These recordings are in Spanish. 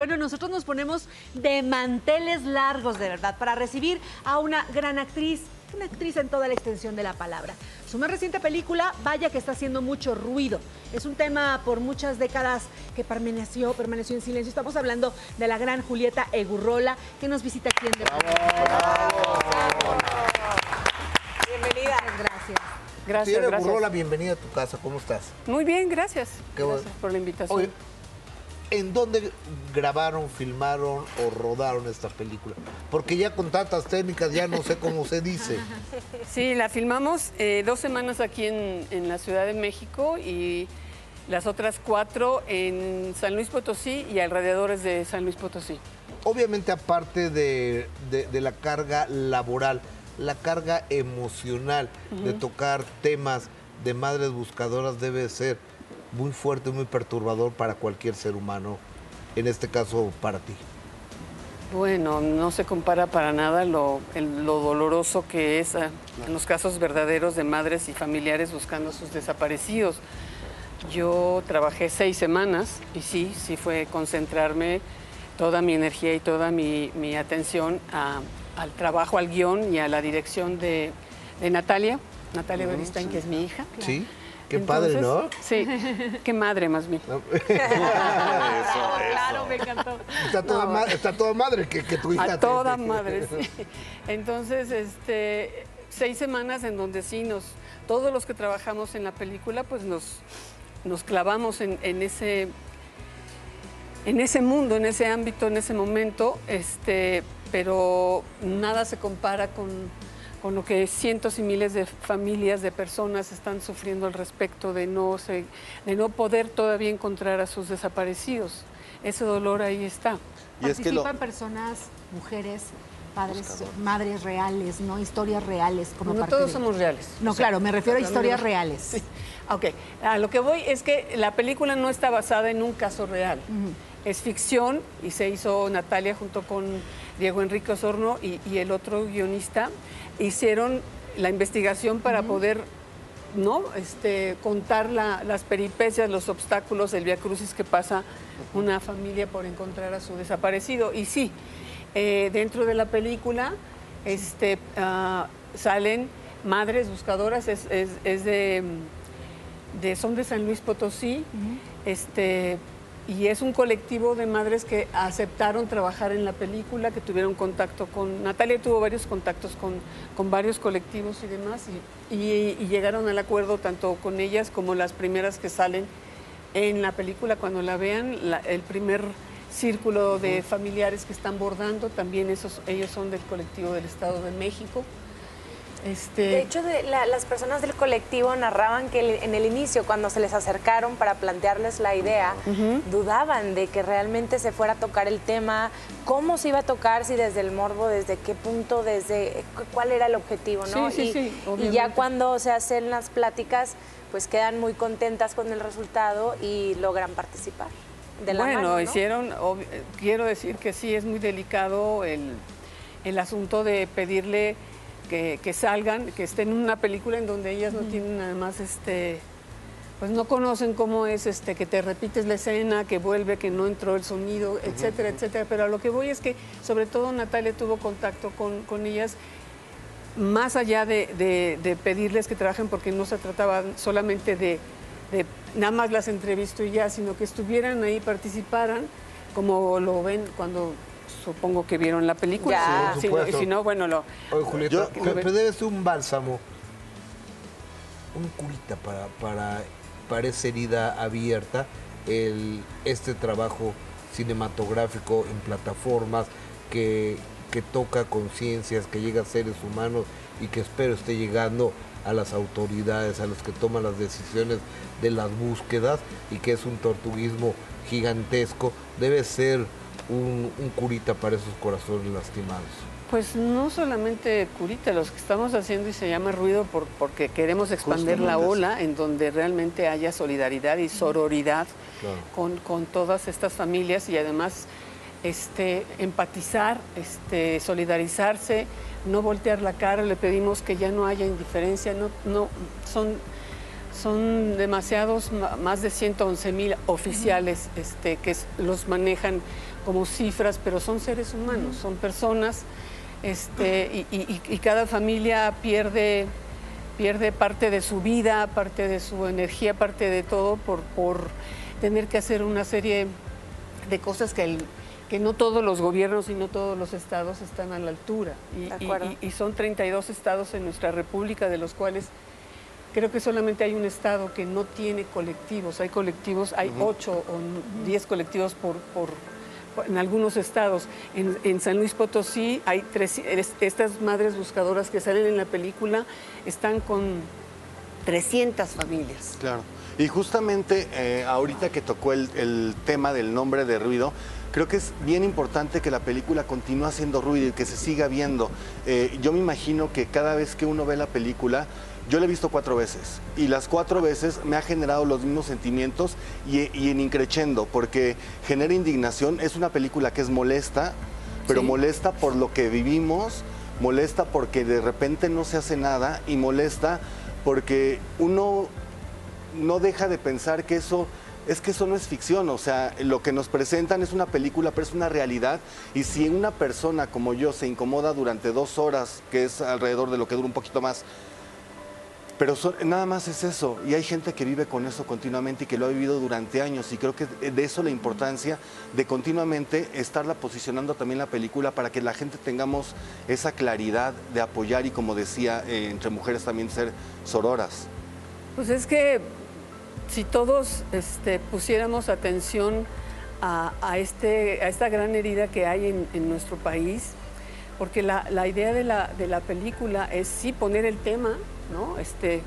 Bueno, nosotros nos ponemos de manteles largos, de verdad, para recibir a una gran actriz, una actriz en toda la extensión de la palabra. Su más reciente película, vaya que está haciendo mucho ruido. Es un tema por muchas décadas que permaneció, permaneció en silencio. Estamos hablando de la gran Julieta Egurrola, que nos visita aquí en De Bienvenida. Gracias. Gracias, gracias. Burrola, bienvenida a tu casa. ¿Cómo estás? Muy bien, gracias. Qué gracias bueno. por la invitación. Oye, ¿en dónde grabaron, filmaron o rodaron esta película? Porque ya con tantas técnicas ya no sé cómo se dice. Sí, la filmamos eh, dos semanas aquí en, en la Ciudad de México y las otras cuatro en San Luis Potosí y alrededores de San Luis Potosí. Obviamente aparte de, de- de la carga laboral, la carga emocional de tocar temas de madres buscadoras debe ser muy fuerte, muy perturbador para cualquier ser humano, en este caso para ti. Bueno, no se compara para nada lo, el- lo doloroso que es ah, en los casos verdaderos de madres y familiares buscando a sus desaparecidos. Yo trabajé seis semanas y sí, sí fue concentrarme toda mi energía y toda mi, mi atención a- al trabajo, al guion y a la dirección de, de Natalia, Natalia Beristain, que es mi hija. ¿Sí? Qué padre, ¿no? Sí, qué madre más bien. Claro, me encantó. Está toda, ma- está toda madre que, que tu hija. A toda te- madre, sí. Entonces, este, seis semanas en donde sí nos, todos los que trabajamos en la película, pues nos, nos clavamos en, en ese, en ese mundo, en ese ámbito, en ese momento, este, pero nada se compara con, con lo que cientos y miles de familias, de personas están sufriendo al respecto de no, se- de no poder todavía encontrar a sus desaparecidos. Ese dolor ahí está. Y es que lo, Participan personas, mujeres, padres, madres reales, ¿no? Historias reales. Como No parte todos de- somos reales. No, O sea, claro, me refiero a historias reales. Sí. Ok, a lo que voy es que la película no está basada en un caso real. Es ficción y se hizo Natalia junto con Diego Enrique Osorno y, y el otro guionista. Hicieron la investigación para poder ¿no? este, contar la- las peripecias, los obstáculos, el viacrucis que pasa una familia por encontrar a su desaparecido. Y sí, eh, dentro de la película este, ah, salen madres buscadoras, es, es- es de, de- son de San Luis Potosí, este, y es un colectivo de madres que aceptaron trabajar en la película, que tuvieron contacto con, Natalia tuvo varios contactos con, con varios colectivos y demás, y, y- y llegaron al acuerdo tanto con ellas como las primeras que salen en la película, cuando la vean, la- el primer círculo de familiares que están bordando, también esos, ellos son del colectivo del Estado de México. Este, de hecho, de la- las personas del colectivo narraban que en el inicio, cuando se les acercaron para plantearles la idea, dudaban de que realmente se fuera a tocar el tema, cómo se iba a tocar, si desde el morbo, desde qué punto, desde cu- cuál era el objetivo, ¿no? Sí, sí, y, sí, y ya cuando se hacen las pláticas, pues quedan muy contentas con el resultado y logran participar. De la bueno, mano, ¿no? hicieron, quiero decir que sí es muy delicado el, el asunto de pedirle que, que salgan, que estén en una película en donde ellas no tienen además este pues no conocen cómo es este que te repites la escena, que vuelve, que no entró el sonido, etcétera, etcétera. Pero a lo que voy es que sobre todo Natalia tuvo contacto con, con ellas más allá de, de- de pedirles que trabajen, porque no se trataba solamente de, de nada más las entrevisto y ya, sino que estuvieran ahí, participaran, como lo ven cuando supongo que vieron la película. Ya. Sí, Si no- y supuesto. si no, bueno, lo, Oye, Julieta, Yo- pe- pero debe ser un bálsamo, un curita para, para, para esa herida abierta, el, este trabajo cinematográfico en plataformas que, que toca conciencias, que llega a seres humanos y que espero esté llegando a las autoridades, a los que toman las decisiones de las búsquedas y que es un tortuguismo gigantesco, debe ser un, un curita para esos corazones lastimados. Pues no solamente Curita, los que estamos haciendo y se llama ruido por- porque queremos expandir la ola en donde realmente haya solidaridad y sororidad Claro. con, con todas estas familias y además este, empatizar, este, solidarizarse, no voltear la cara, le pedimos que ya no haya indiferencia, no, no, son son demasiados, ma- más de 111 mil oficiales este, que los manejan como cifras, pero son seres humanos, son personas, este, y, y- y cada familia pierde, pierde parte de su vida, parte de su energía, parte de todo por, por tener que hacer una serie de cosas que, el- que no todos los gobiernos y no todos los estados están a la altura. Y, y- y- son 32 estados en nuestra república, de los cuales creo que solamente hay un estado que no tiene colectivos. Hay colectivos, hay 8 o 10 colectivos por- en algunos estados. En, San Luis Potosí hay tres, es- estas madres buscadoras que salen en la película están con 300 familias. Claro. Y justamente eh, ahorita que tocó el, el tema del nombre de ruido, creo que es bien importante que la película continúe haciendo ruido y que se siga viendo. Eh, yo me imagino que cada vez que uno ve la película, yo la he visto cuatro veces y las cuatro veces me ha generado los mismos sentimientos y, y en increchendo, porque genera indignación. Es una película que es molesta, pero Sí. molesta por lo que vivimos, molesta porque de repente no se hace nada y molesta porque uno no deja de pensar que eso es que eso no es ficción, o sea, lo que nos presentan es una película, pero es una realidad. Y si una persona como yo se incomoda durante dos horas, que es alrededor de lo que dura un poquito más, pero nada más es eso. Y hay gente que vive con eso continuamente y que lo ha vivido durante años. Y creo que de eso la importancia de continuamente estarla posicionando también la película para que la gente tengamos esa claridad de apoyar y, como decía, eh, entre mujeres también ser sororas. Pues es que si todos este, pusiéramos atención a, a este, a esta gran herida que hay en, en nuestro país, porque la, la idea de la, de la película es sí poner el tema ¿no? este,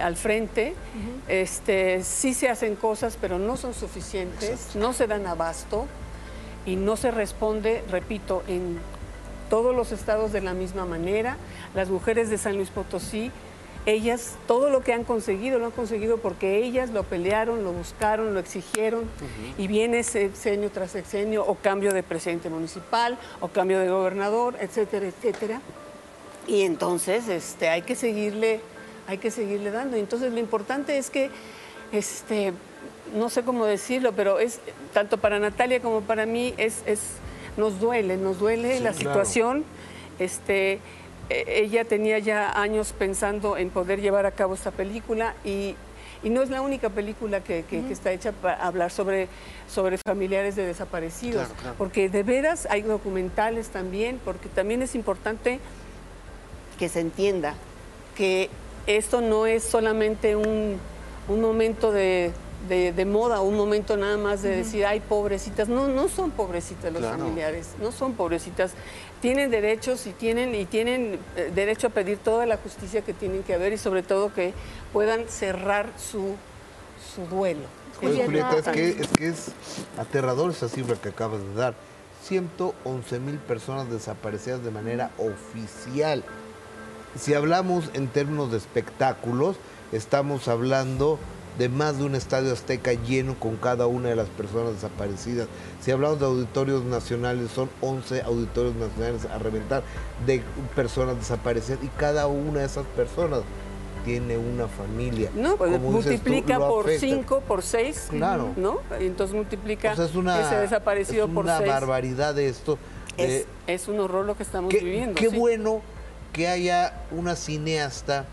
al frente, este, sí se hacen cosas, pero no son suficientes, no se dan abasto y no se responde, repito, en todos los estados de la misma manera. Las mujeres de San Luis Potosí, ellas todo lo que han conseguido lo han conseguido porque ellas lo pelearon, lo buscaron, lo exigieron y viene sexenio tras sexenio o cambio de presidente municipal o cambio de gobernador, etcétera, etcétera. Y entonces este, hay que seguirle, hay que seguirle dando. Entonces lo importante es que este, no sé cómo decirlo, pero es tanto para Natalia como para mí es, es nos duele, nos duele Sí, la claro. situación. Este, eh, ella tenía ya años pensando en poder llevar a cabo esta película y, y no es la única película que, que- que está hecha para hablar sobre, sobre familiares de desaparecidos, Claro, claro. porque de veras hay documentales también, porque también es importante que se entienda que esto no es solamente un, un momento de, de- de moda, un momento nada más de decir, ay, pobrecitas. No, no son pobrecitas los Claro. familiares, no son pobrecitas. Tienen derechos y tienen, y tienen eh, derecho a pedir toda la justicia que tienen que haber y sobre todo que puedan cerrar su, su duelo. Oye, Julieta, es que, es que es aterrador esa cifra que acabas de dar. 111 mil personas desaparecidas de manera oficial. Si hablamos en términos de espectáculos, estamos hablando de más de un estadio azteca lleno con cada una de las personas desaparecidas. Si hablamos de auditorios nacionales, son 11 auditorios nacionales a reventar de personas desaparecidas y cada una de esas personas tiene una familia. No, pues Como dices tú, multiplica por afecta. 5, por 6, Claro. ¿no? Entonces multiplica O sea, es una, ese desaparecido es por una 6. barbaridad de esto. de- Es, es un horror lo que estamos qué, viviendo. qué sí. bueno que haya una cineasta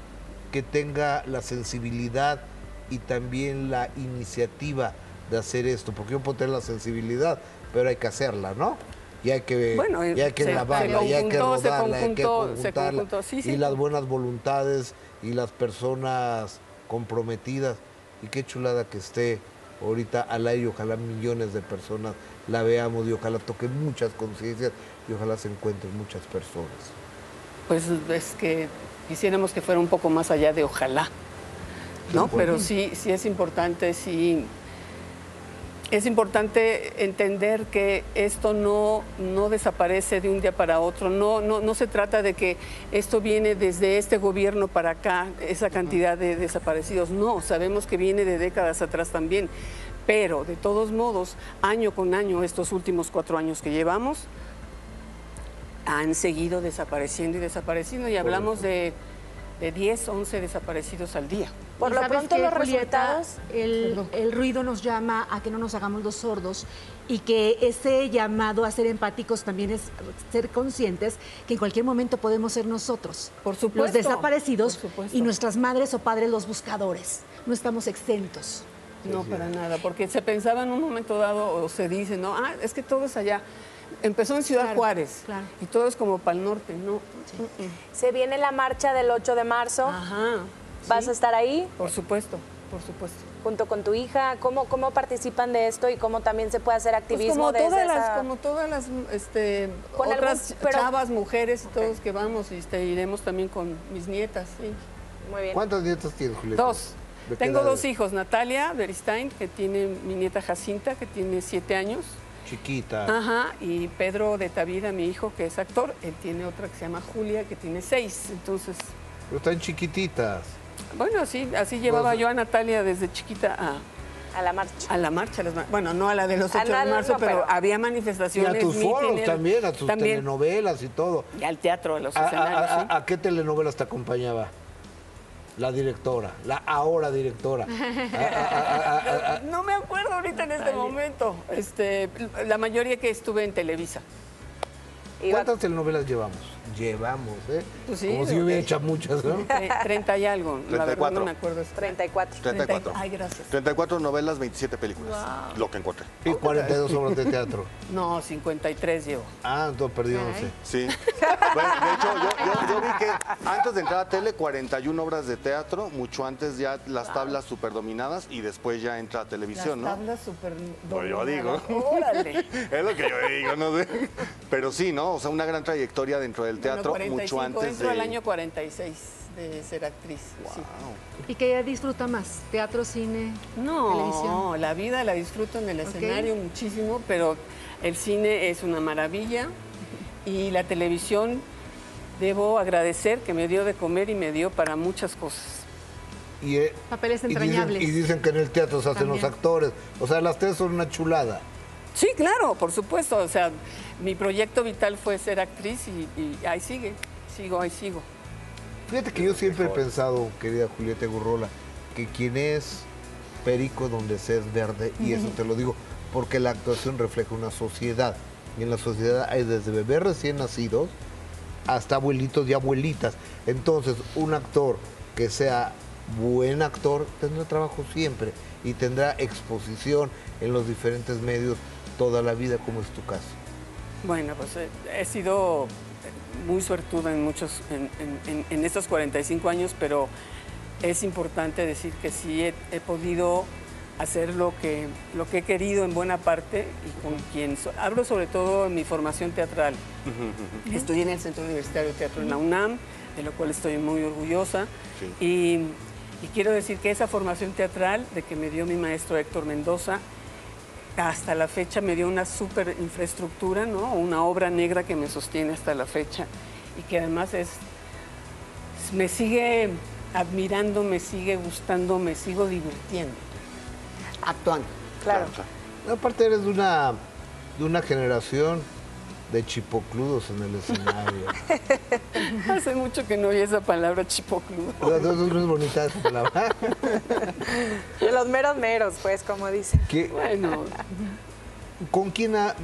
que tenga la sensibilidad y también la iniciativa de hacer esto, porque yo puedo tener la sensibilidad, pero hay que hacerla, ¿no? Y hay que, Bueno, y hay que se- se y hay que rodarla, hay que conjuntarla. conjuntó, sí, sí. Y las buenas voluntades y las personas comprometidas. Y qué chulada que esté ahorita al aire ojalá millones de personas la veamos y ojalá toque muchas conciencias y ojalá se encuentren muchas personas. Pues es que quisiéramos que fuera un poco más allá de ojalá, ¿no? Pero sí, sí es importante, sí. Es importante entender que esto no, no desaparece de un día para otro, no, no, no se trata de que esto viene desde este gobierno para acá, esa cantidad de desaparecidos, no, sabemos que viene de décadas atrás también, pero de todos modos, año con año, estos últimos cuatro años que llevamos, han seguido desapareciendo y desapareciendo y hablamos de de 10, 11 desaparecidos al día. Por lo ¿sabes pronto qué, los Julieta? resultados... El, el ruido nos llama a que no nos hagamos los sordos y que ese llamado a ser empáticos también es ser conscientes que en cualquier momento podemos ser nosotros. Por supuesto, Los desaparecidos por supuesto. y nuestras madres o padres los buscadores. No estamos exentos. No, para nada, porque se pensaba en un momento dado, o se dice, no, ah, es que todo es allá. Empezó en Ciudad Claro, Juárez claro. y todo es como para el norte, ¿no? Mm, mm. Se viene la marcha del 8 de marzo. Ajá. ¿Vas sí, a estar ahí Por supuesto, por supuesto. junto con tu hija? ¿Cómo, cómo participan de esto y cómo también se puede hacer Pues activismo como desde todas esa- las, como todas las este, Con algún- otras pero- chavas, mujeres y todos que vamos, y este, iremos también con mis nietas, sí. Muy bien. ¿Cuántos nietos tienes, Julieta? Dos. ¿De qué Tengo dos hijos, Natalia Beristain, que tiene mi nieta Jacinta, que tiene siete años. Chiquita. Ajá, y Pedro de Tavira, mi hijo, que es actor, él tiene otra que se llama Julia, que tiene seis. Entonces, Pero están chiquititas. bueno, así, así llevaba Pues- yo a Natalia desde chiquita a, A la marcha. a la marcha. bueno, no a la de los Ah, 8 no, de marzo, no, pero, pero- había Y manifestaciones. a tus foros mítines, también, a tus también, telenovelas y todo. Y al teatro, a los ¿A, a- escenarios, a- sí. a qué telenovelas te acompañaba? La directora, la ahora directora. A- a- a- a- a- No me acuerdo ahorita en este momento. Este, la mayoría que estuve en Televisa. ¿Cuántas telenovelas llevamos? Llevamos, ¿eh? Pues sí, Como si yo hubiera hecho muchas, ¿no? Tre- 30 y algo. La verdad 34. no me acuerdo. 34. 34. Ay, gracias. 34 novelas, 27 películas. Lo que encontré. Y 42 obras de teatro. No, 53 llevo. Ah, entonces perdí 11. Sí. Bueno, de hecho, yo, yo- yo vi que antes de entrar a tele, 41 obras de teatro, mucho antes ya las tablas super dominadas y después ya entra a televisión, Las ¿no? tablas súper Pues yo digo. Órale. Es lo que yo digo, no sé. Pero sí, ¿no? O sea, una gran trayectoria dentro del teatro, Bueno, mucho 45, antes entro de... al año 46 de ser actriz. sí. ¿Y qué disfruta más? ¿Teatro, cine, No, televisión? la vida la disfruto en el escenario muchísimo, pero el cine es una maravilla y la televisión debo agradecer que me dio de comer y me dio para muchas cosas. Y, eh, Papeles y dicen, entrañables. y dicen que en el teatro se hacen los actores. O sea, las tres son una chulada. Sí, claro, por supuesto. O sea, mi proyecto vital fue ser actriz y, y ahí sigue, sigo, ahí sigo. Fíjate que yo siempre he pensado, querida Julieta Gurrola, que quien es perico donde se es verde, y eso te lo digo porque la actuación refleja una sociedad. Y en la sociedad hay desde bebés recién nacidos hasta abuelitos y abuelitas. Entonces, un actor que sea buen actor tendrá trabajo siempre y tendrá exposición en los diferentes medios toda la vida, como es tu caso. Bueno, pues eh, he sido muy suertuda en muchos, en, en- en- estos 45 años, pero es importante decir que sí he, he podido hacer lo que, lo que he querido en buena parte y con quien so- hablo sobre todo en mi formación teatral. Estudié en el Centro Universitario de Teatro en la UNAM, de lo cual estoy muy orgullosa. Sí. Y, y quiero decir que esa formación teatral de que me dio mi maestro Héctor Mendoza, hasta la fecha me dio una super infraestructura, ¿no? Una obra negra que me sostiene hasta la fecha y que además es me sigue admirando, me sigue gustando, me sigo divirtiendo. Actuando. Claro. Aparte eres de una, de una generación de chipocludos en el escenario. Hace mucho que no oí esa palabra chipocludo. Es bonita esa palabra. De los meros meros, pues, como dicen. ¿Qué- Bueno, ¿Con quién ha-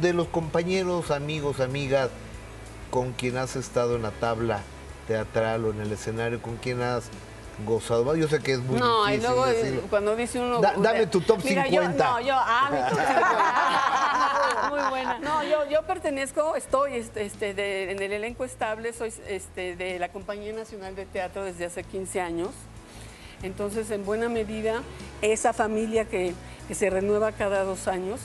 de los compañeros, amigos, amigas, con quien has estado en la tabla teatral o en el escenario, con quién has gozado? Yo sé que es muy no, y luego eh, decirlo. cuando dice uno... Da- dame tu top Mira, 50. Yo, no, yo, ah, mi top 50. Muy buena. No, yo, yo pertenezco, estoy este, este, de- en el elenco estable, soy este, de la Compañía Nacional de Teatro desde hace 15 años. Entonces, en buena medida, esa familia que, que se renueva cada dos años,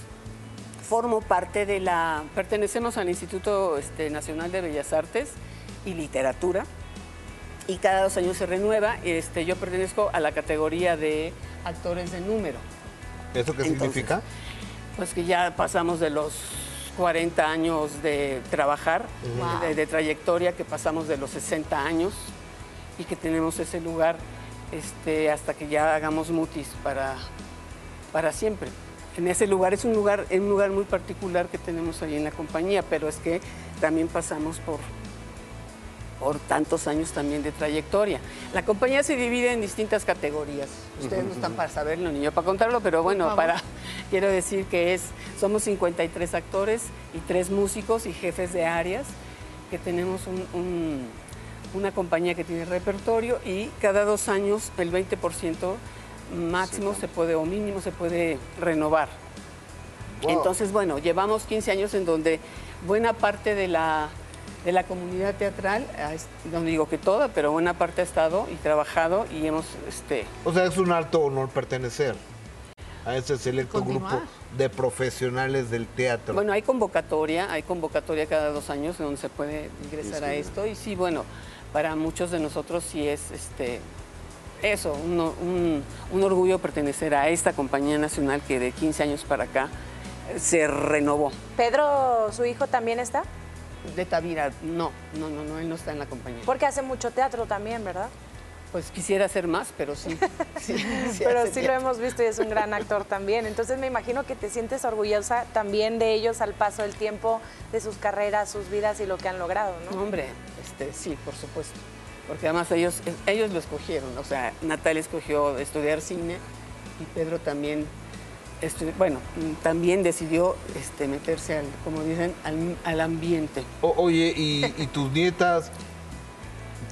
formo parte de la, pertenecemos al Instituto este, Nacional de Bellas Artes y Literatura y cada dos años se renueva. Este, yo pertenezco a la categoría de actores de número. ¿Eso qué Entonces, significa? Pues que ya pasamos de los 40 años de trabajar, de, de trayectoria, que pasamos de los 60 años y que tenemos ese lugar este, hasta que ya hagamos mutis para, para siempre. En ese lugar es un lugar, es un lugar muy particular que tenemos ahí en la compañía, pero es que también pasamos por por tantos años también de trayectoria. La compañía se divide en distintas categorías. Ustedes no están para saberlo ni yo para contarlo, pero bueno, para quiero decir que es somos 53 actores y tres músicos y jefes de áreas que tenemos un- un- una compañía que tiene repertorio y cada dos años el 20% máximo se puede o mínimo se puede renovar. Wow. Entonces, bueno, llevamos 15 años en donde buena parte de la, de la comunidad teatral, no digo que toda, pero buena parte ha estado y trabajado y hemos, este, O sea, es un alto honor pertenecer a ese selecto Continuar. grupo de profesionales del teatro. bueno, hay convocatoria, hay convocatoria cada dos años en donde se puede ingresar a esto y sí, bueno, para muchos de nosotros sí es, este, eso, un, un- un orgullo pertenecer a esta compañía nacional que de 15 años para acá se renovó. Pedro, su hijo, también está. De Tavira, no, no, no, no, él no está en la compañía. Porque hace mucho teatro también, ¿verdad? Pues quisiera hacer más, pero sí. sí, sí Pero sí lo hemos visto y es un gran actor también. Entonces me imagino que te sientes orgullosa también de ellos al paso del tiempo, de sus carreras, sus vidas y lo que han logrado, ¿no? Hombre, este, sí, por supuesto. Porque además ellos, ellos lo escogieron. O sea, Natalia escogió estudiar cine y Pedro también, estu- bueno, también decidió este, meterse al, como dicen, al, al ambiente. O- oye, ¿y, y tus nietas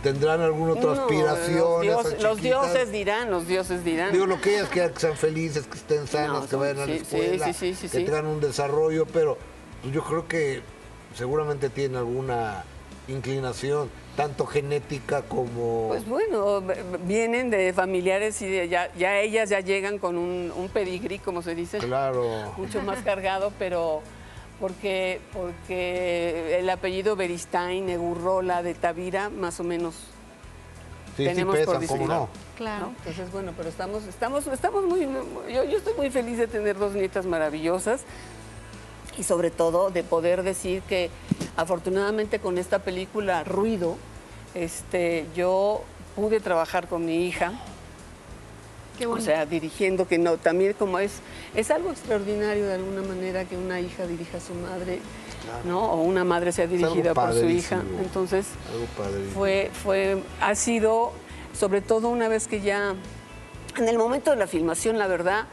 tendrán alguna otra No, aspiración? los, dios- dioses dirán, los dioses dirán. Digo, lo que ellas quieran que sean felices, que estén sanas, No, que vayan a la sí, sí, escuela, sí, sí, sí, que sí. tengan un desarrollo, pero pues, yo creo que seguramente tienen alguna inclinación, tanto genética como... Pues bueno, vienen de familiares y de- ya, ya ellas ya llegan con un, un pedigrí, como se dice. claro. mucho más cargado, pero porque, porque el apellido Beristain, Egurrola, de Tavira, más o menos. Sí, sí tenemos por pesan, ¿cómo decirlo. no? ¿no? Claro. Entonces, bueno, pero estamos, estamos, estamos muy, yo, yo estoy muy feliz de tener dos nietas maravillosas y sobre todo de poder decir que afortunadamente con esta película Ruido, este, yo pude trabajar con mi hija, Qué o sea, dirigiendo, que no, también como es, es algo extraordinario de alguna manera que una hija dirija a su madre, ¿no? O una madre sea dirigida por su hija. Entonces, fue, fue, ha sido, sobre todo una vez que ya, en el momento de la filmación, la verdad,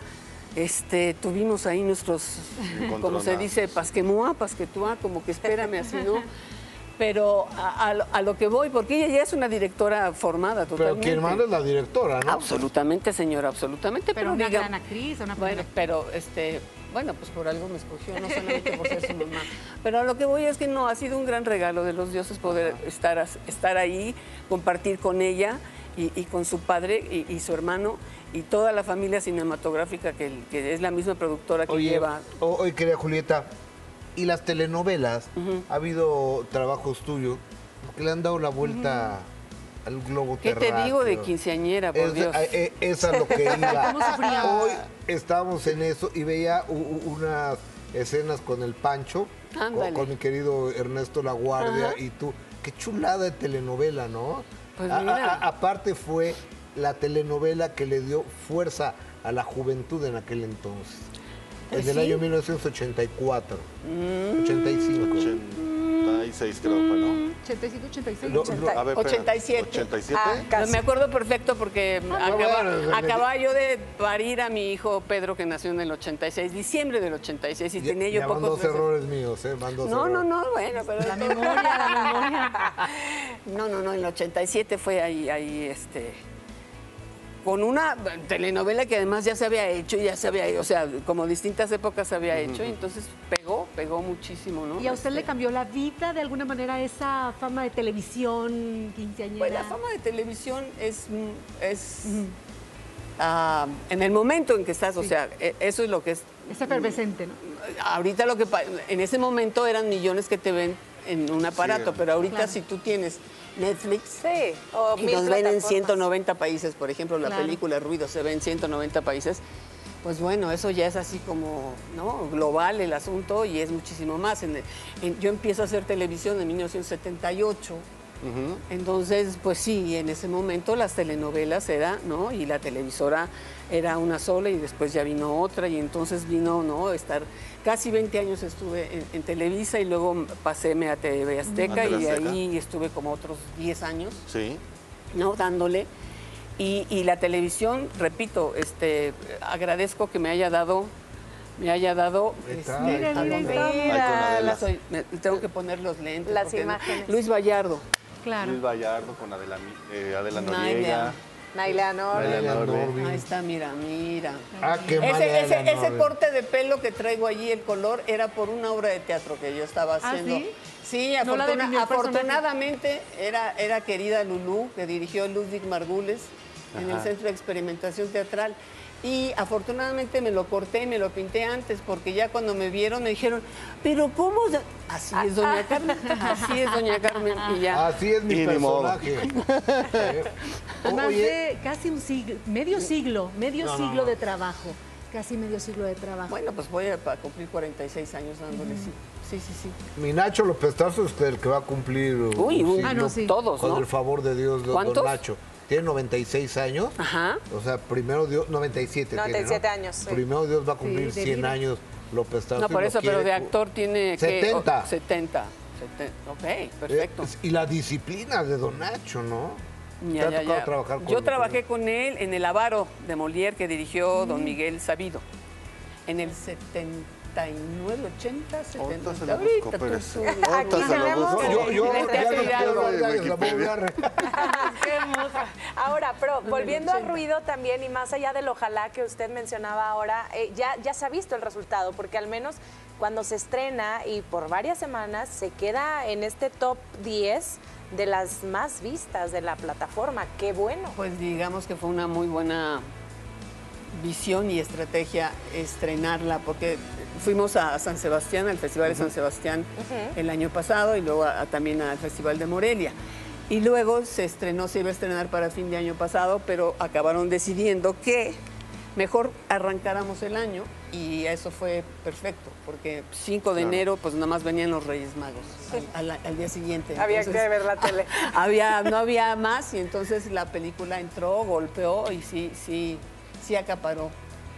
este, tuvimos ahí nuestros, como se dice, pasquemúa, pasquetúa, como que espérame así, ¿no? Pero a, a lo- a lo que voy, porque ella ya es una directora formada Pero totalmente. quien manda es la directora, ¿no? Absolutamente, señora, absolutamente. Pero una diga- gran actriz, una Bueno, primera- pero este, bueno, pues por algo me escogió, no solamente por ser su mamá. Pero a lo que voy es que no, ha sido un gran regalo de los dioses poder estar, estar ahí, compartir con ella y, y con su padre y, y su hermano y toda la familia cinematográfica que, que es la misma productora que Oye, lleva. oye, querida Julieta, ¿y las telenovelas? ¿Ha habido trabajos tuyos que le han dado la vuelta al globo ¿Qué te terráqueo? digo de quinceañera, por Es, Dios? a- e- es lo que iba. Hoy estábamos en eso y veía unas escenas con el Pancho, con, con mi querido Ernesto La Guardia Ajá. y tú. Qué chulada de telenovela, ¿no? Pues a- mira. a- aparte fue la telenovela que le dio fuerza a la juventud en aquel entonces. Pues en el año 1984, 85. 86 creo fue, ¿no? 85, 86. Lo- 80. lo- A ver, espera, 87. 87. Ah, casi. Me acuerdo perfecto porque acaba, bueno, acababa yo de parir a mi hijo Pedro, que nació en el 86, diciembre del 86, y Ya- tenía yo ya van pocos dos meses. errores míos, ¿eh? Van dos No, no, no, bueno, pero... La memoria, la memoria. No, no, no, en el 87 fue ahí, ahí, este... Con una telenovela que además ya se había hecho, ya se había, o sea, como distintas épocas se había hecho, y entonces pegó, pegó muchísimo, ¿no? ¿Y a usted le Este, cambió la vida de alguna manera esa fama de televisión quinceañera? Pues la fama de televisión es, mm, es ah, en el momento en que estás, o sea, e- eso es lo que es. Es efervescente, ¿no? Ahorita lo que en ese momento eran millones que te ven en un aparato, Sí. pero ahorita Claro. si tú tienes Netflix Sí, o y nos ven en plataformas. 190 países, por ejemplo, la Claro. película Ruido se ve en 190 países. Pues bueno, eso ya es así como ¿no? global el asunto y es muchísimo más. En- en- yo empiezo a hacer televisión en 1978, Entonces, pues sí, en ese momento las telenovelas era, ¿no? Y la televisora era una sola y después ya vino otra y entonces vino, ¿no? Estar casi 20 años estuve en, en Televisa y luego paséme a TV Azteca A y Azteca. ahí estuve como otros 10 años. Sí. ¿no? dándole. Y, y la televisión, repito, este, agradezco que me haya dado, me haya dado. Está, este, me- tengo que poner los lentes. Las imágenes. Luis Vallardo. Claro. Luis Vallardo con Adela, eh, Adela. Noriega. Naila Nor. Naila Naila Norbe. Norbe. Ahí está, mira, mira. Ah, qué mal Ese, ese, corte de pelo que traigo allí, el color, era por una obra de teatro que yo estaba ¿Ah, haciendo. sí? Sí, afortuna- afortunadamente era, era querida Lulú, que dirigió Ludwig Margules en el. Centro de Experimentación Teatral. Y afortunadamente me lo corté y me lo pinté antes, porque ya cuando me vieron me dijeron, pero ¿cómo? se-?" Así es, doña Carmen, así es, doña Carmen. Y ya. Así es mi Y personaje. Eh, Más de casi un siglo, medio siglo, medio No, siglo no. de trabajo. Casi medio siglo de trabajo. Bueno, pues voy a cumplir 46 años dándole, sí. Sí, sí, sí. mi Nacho López Tarso es el que va a cumplir Uy, un un- siglo Ah, no, sí. todos, con ¿no? el favor de Dios, don- don ¿Cuántos? Nacho. Tiene 96 años. Ajá. O sea, primero Dios, 97. tiene, 97 ¿no? años, sí. Primero Dios va a cumplir Sí, de 100 vida. años López Tarso. No, por eso, pero de actor tiene que... 70. oh, 70. 70. Ok, perfecto. Eh, y la disciplina de Don Nacho, ¿no? ¿Te Ya, ha ya, tocado ya. trabajar con Yo trabajé con él en El Avaro de Molière que dirigió don Miguel Sabido. En el 79, 80, 70. Ahorita se lo busco. Ahorita se lo busco. Yo, yo, ya no hablar. Ahora, pero volviendo al 80. ruido también y más allá del ojalá que usted mencionaba ahora, eh, ya, ya se ha visto el resultado, porque al menos cuando se estrena y por varias semanas se queda en este top 10 de las más vistas de la plataforma. Qué bueno. Pues digamos que fue una muy buena visión y estrategia estrenarla, porque fuimos a San Sebastián, al Festival de San Sebastián el año pasado y luego a- a- también al Festival de Morelia. Y luego se estrenó, se iba a estrenar para fin de año pasado, pero acabaron decidiendo que mejor arrancáramos el año y eso fue perfecto, porque 5 de Claro. enero pues nada más venían los Reyes Magos al, al- al día siguiente. Había Entonces, que ver la tele. había, no había más y entonces la película entró, golpeó y sí, sí, sí acaparó.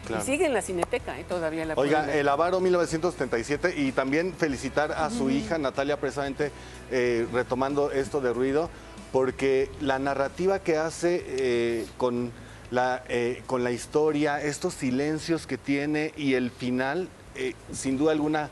Claro. Y sigue en la cineteca, ¿eh? todavía la Oiga. El Avaro 1977 y también felicitar a su hija Natalia precisamente eh, retomando esto de ruido, porque la narrativa que hace eh, con, la, eh, con la historia, estos silencios que tiene y el final, sin duda alguna,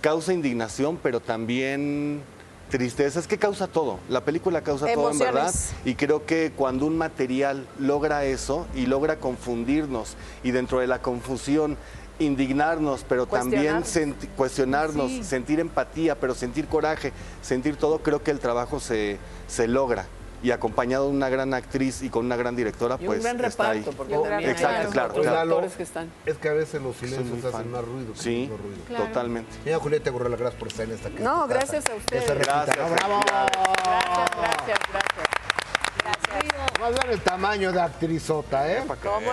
causa indignación, pero también tristeza. Es que causa todo. La película causa todo en verdad. Y creo que cuando un material logra eso y logra confundirnos y dentro de la confusión indignarnos, pero también Cuestionarnos. senti- cuestionarnos, Sí. sentir empatía, pero sentir coraje, sentir todo, creo que el trabajo se, se logra. Y acompañado de una gran actriz y con una gran directora, y pues un gran está ahí. reparto, porque Y un también gran hay Exacto, otros claro, claro. actores que están. Es que a veces los silencios hacen fan. más ruido Sí, ruido. Claro. totalmente. Señora Julieta Gurrela, gracias por estar en esta que No, casa. gracias a ustedes. Gracias. ¿no? ¡Bravo! Gracias, gracias, gracias. Gracias. Más bien el tamaño de actrizota, ¿eh? ¿Cómo no?